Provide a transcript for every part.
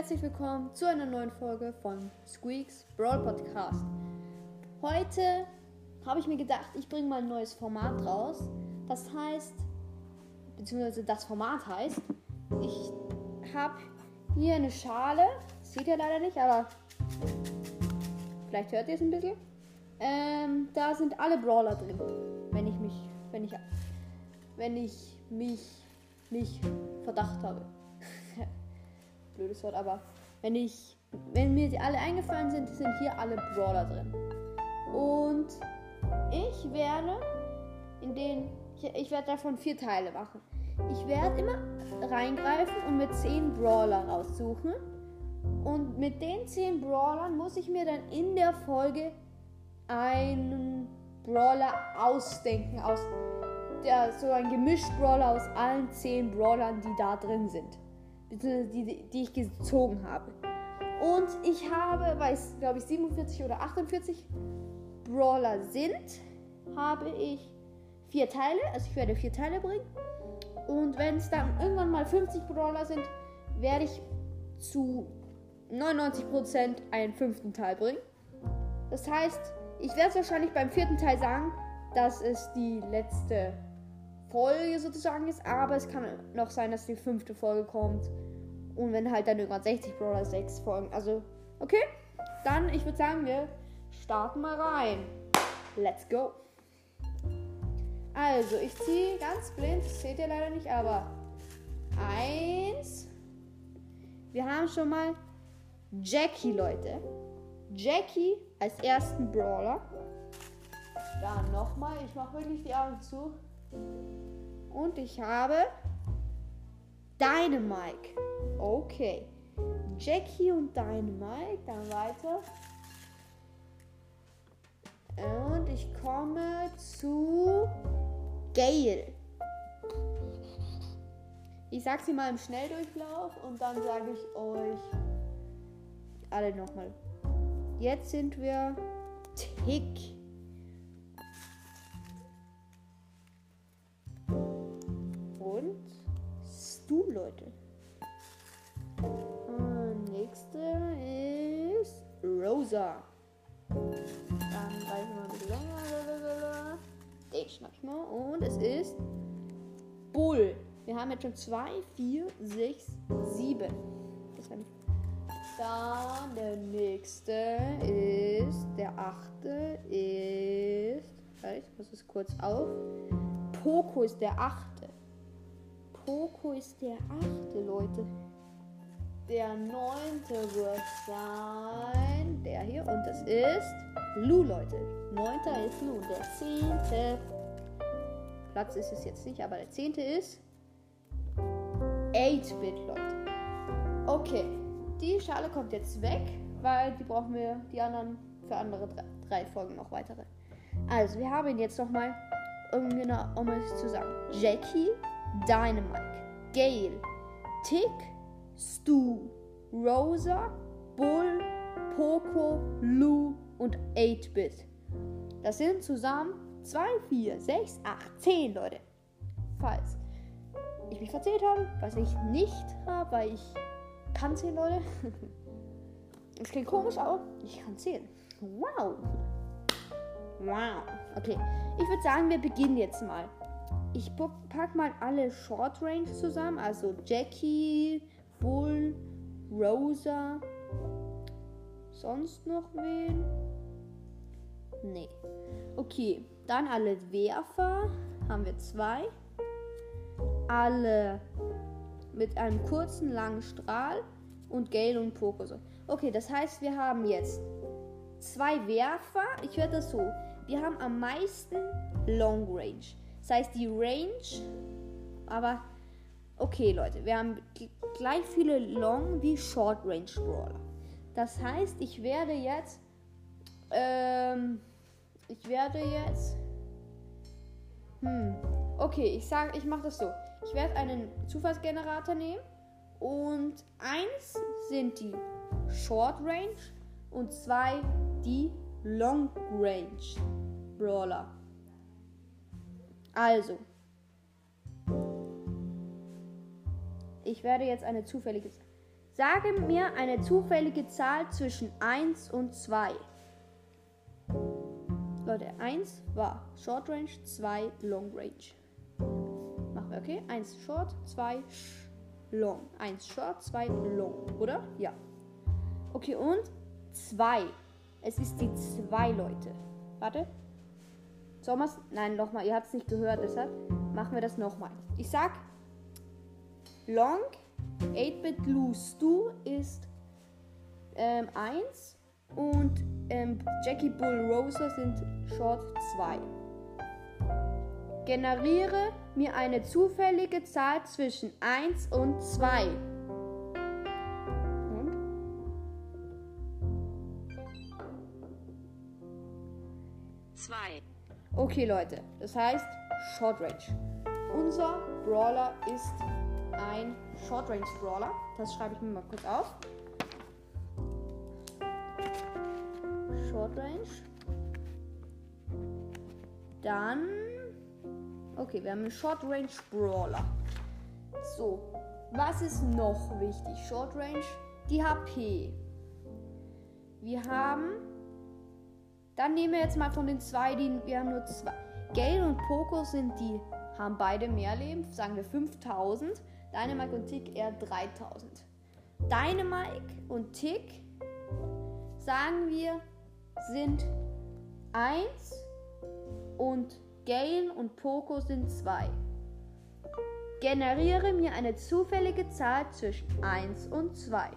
herzlich willkommen zu einer neuen Folge von Squeaks Brawl Podcast. Heute habe ich mir gedacht, ich bringe mal ein neues Format raus. Das heißt, beziehungsweise das Format heißt, ich habe hier eine Schale, das seht ihr leider nicht, aber vielleicht hört ihr es ein bisschen. Ähm, da sind alle Brawler drin, wenn ich mich, wenn ich, wenn ich mich nicht Verdacht habe blödes Wort, aber wenn ich, wenn mir die alle eingefallen sind, sind hier alle Brawler drin. Und ich werde in den, ich, ich werde davon vier Teile machen. Ich werde immer reingreifen und mit zehn Brawler raussuchen. Und mit den zehn Brawlern muss ich mir dann in der Folge einen Brawler ausdenken, aus der, so ein Gemisch-Brawler aus allen zehn Brawlern, die da drin sind die, die ich gezogen habe. Und ich habe, weil es glaube ich 47 oder 48 Brawler sind, habe ich vier Teile. Also ich werde vier Teile bringen. Und wenn es dann irgendwann mal 50 Brawler sind, werde ich zu 99% einen fünften Teil bringen. Das heißt, ich werde es wahrscheinlich beim vierten Teil sagen, dass es die letzte Folge sozusagen ist, aber es kann noch sein, dass die fünfte Folge kommt. Und wenn halt dann irgendwann 60 Brawler 6 Folgen. Also, okay. Dann, ich würde sagen, wir starten mal rein. Let's go. Also, ich ziehe ganz blind, das seht ihr leider nicht, aber eins. Wir haben schon mal Jackie, Leute. Jackie als ersten Brawler. Dann nochmal, ich mache wirklich die Augen zu. Und ich habe Dynamike. Okay. Jackie und Dynamike. Dann weiter. Und ich komme zu Gale. Ich sag sie mal im Schnelldurchlauf und dann sage ich euch alle nochmal. Jetzt sind wir Tick. Du, Leute. Und nächste ist Rosa. Dann reichen wir ein bisschen länger. Den schnapp ich mal. Und es ist Bull. Wir haben jetzt schon 2, 4, 6, 7. Dann der nächste ist, der achte ist, ich muss es kurz auf. Poco ist der achte. Poco ist der achte, Leute. Der neunte wird sein der hier. Und es ist Lu, Leute. Neunter ist Lu. Der zehnte Platz ist es jetzt nicht, aber der zehnte ist 8-Bit, Leute. Okay, die Schale kommt jetzt weg, weil die brauchen wir, die anderen, für andere drei, drei Folgen noch weitere. Also, wir haben jetzt nochmal, um genau, um es zu sagen, Jackie, Dynamite, Gale, Tick, Stu, Rosa, Bull, Poco, Lou und 8-Bit. Das sind zusammen 2, 4, 6, 8, 10 Leute. Falls ich mich verzählt habe, was ich nicht habe, weil ich kann zählen, Leute. Es klingt komisch, aber ich kann zählen. Wow. Wow. Okay, ich würde sagen, wir beginnen jetzt mal. Ich pack mal alle Short Range zusammen, also Jackie, Bull, Rosa. Sonst noch wen? Nee. Okay, dann alle Werfer haben wir zwei. Alle mit einem kurzen, langen Strahl und Gale und Poco. Okay, das heißt, wir haben jetzt zwei Werfer. Ich werde das so. Wir haben am meisten Long Range. Das heißt, die Range, aber okay, Leute, wir haben gleich viele Long wie Short Range Brawler. Das heißt, ich werde jetzt, ähm, ich werde jetzt, hm, okay, ich sage, ich mache das so. Ich werde einen Zufallsgenerator nehmen und eins sind die Short Range und zwei die Long Range Brawler. Also, ich werde jetzt eine zufällige Sage mir eine zufällige Zahl zwischen 1 und 2. Leute, 1 war Short Range, 2 Long Range. Machen wir, okay? 1 Short, 2 Long. 1 Short, 2 Long, oder? Ja. Okay, und 2. Es ist die 2, Leute. Warte. Sommers? Nein, nochmal. Ihr habt es nicht gehört, deshalb machen wir das nochmal. Ich sag Long 8-Bit Loose Du ist ähm, 1 und ähm, Jackie Bull Rosa sind Short 2. Generiere mir eine zufällige Zahl zwischen 1 und 2. Okay, Leute. Das heißt Short Range. Unser Brawler ist ein Short Range Brawler. Das schreibe ich mir mal kurz auf. Short Range. Dann. Okay, wir haben einen Short Range Brawler. So, was ist noch wichtig? Short Range, die HP. Wir haben. Dann nehmen wir jetzt mal von den zwei, die wir haben nur zwei. Gale und Poco sind die, haben beide mehr Leben, sagen wir 5000. Dynamike und Tick eher 3000. Dynamike und Tick, sagen wir, sind 1 und Gale und Poco sind 2. Generiere mir eine zufällige Zahl zwischen 1 und 2.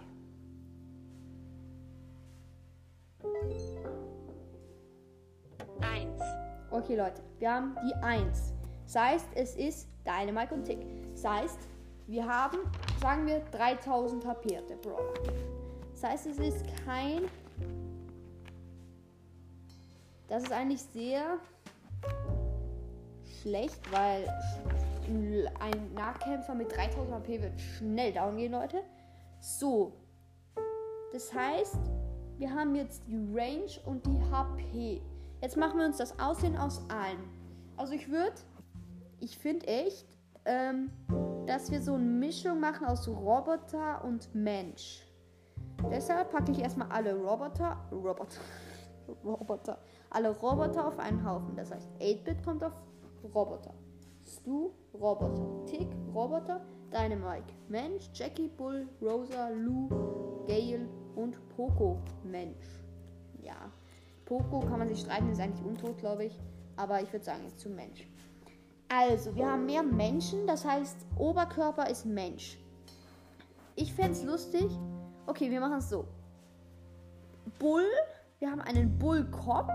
Okay, Leute, wir haben die 1. Das heißt, es ist Dynamite und Tick. Das heißt, wir haben, sagen wir, 3000 HP der Brawler. Das heißt, es ist kein. Das ist eigentlich sehr schlecht, weil ein Nahkämpfer mit 3000 HP wird schnell down gehen, Leute. So. Das heißt, wir haben jetzt die Range und die HP. Jetzt machen wir uns das Aussehen aus allen. Also ich würde, ich finde echt, ähm, dass wir so eine Mischung machen aus Roboter und Mensch. Deshalb packe ich erstmal alle Roboter, Roboter, Roboter, alle Roboter auf einen Haufen. Das heißt, 8-Bit kommt auf Roboter. Stu, Roboter. Tick, Roboter. Dynamike, Mensch. Jackie, Bull, Rosa, Lou, Gale und Poco, Mensch. Ja, Poco kann man sich streiten, ist eigentlich untot, glaube ich. Aber ich würde sagen, jetzt zum Mensch. Also, wir haben mehr Menschen, das heißt, Oberkörper ist Mensch. Ich fände es lustig. Okay, wir machen es so. Bull, wir haben einen Bullkopf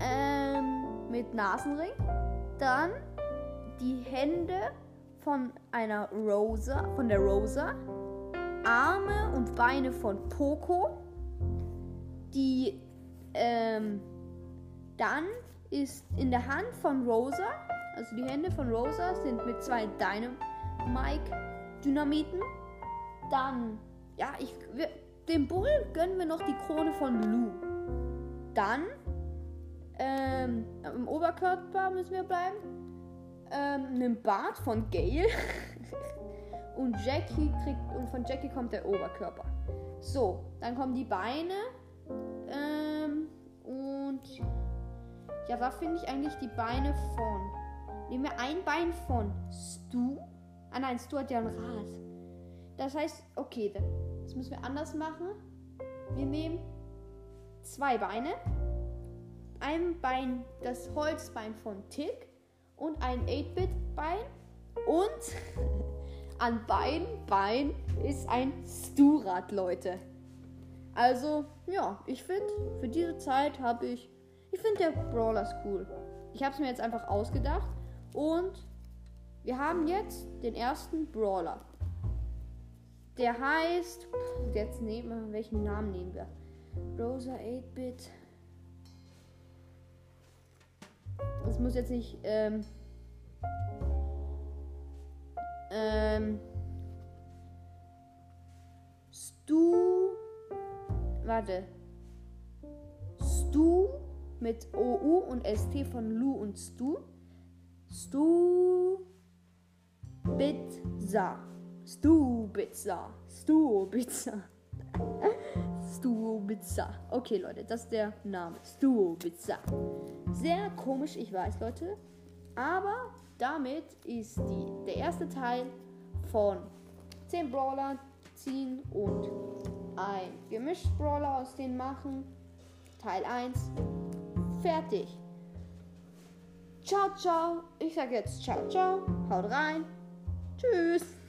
ähm, mit Nasenring. Dann die Hände von einer Rosa, von der Rosa. Arme und Beine von Poco. Die ähm, dann ist in der Hand von Rosa, also die Hände von Rosa sind mit zwei Dynamite-Dynamiten. Dann, ja, ich, wir, dem Bull gönnen wir noch die Krone von Lou. Dann, ähm, im Oberkörper müssen wir bleiben. Ähm, einen Bart von Gail. und Jackie kriegt, und von Jackie kommt der Oberkörper. So, dann kommen die Beine. Ähm, und ja, was finde ich eigentlich die Beine von? Nehmen wir ein Bein von Stu. Ah nein, Stu hat ja ein Rad. Das heißt, okay, das müssen wir anders machen. Wir nehmen zwei Beine. Ein Bein, das Holzbein von Tick und ein 8-Bit-Bein. Und an beiden Beinen ist ein Stu-Rad, Leute. Also, ja, ich finde, für diese Zeit habe ich ich finde der Brawler ist cool. Ich habe es mir jetzt einfach ausgedacht. Und wir haben jetzt den ersten Brawler. Der heißt. Jetzt nehmen wir. Welchen Namen nehmen wir? Rosa 8-Bit. Das muss jetzt nicht. Ähm, ähm, Stu. Warte. Stu mit OU und ST von Lu und Stu. Stu Bitza. Stubitzer. Stubitzer. Stubitzer. Okay, Leute, das ist der Name. Stubitzer. Sehr komisch, ich weiß, Leute. Aber damit ist die, der erste Teil von 10 Brawler ziehen und ein gemischt Brawler aus denen machen. Teil 1. Fertig. Ciao, ciao. Ich sage jetzt ciao, ciao. Haut rein. Tschüss.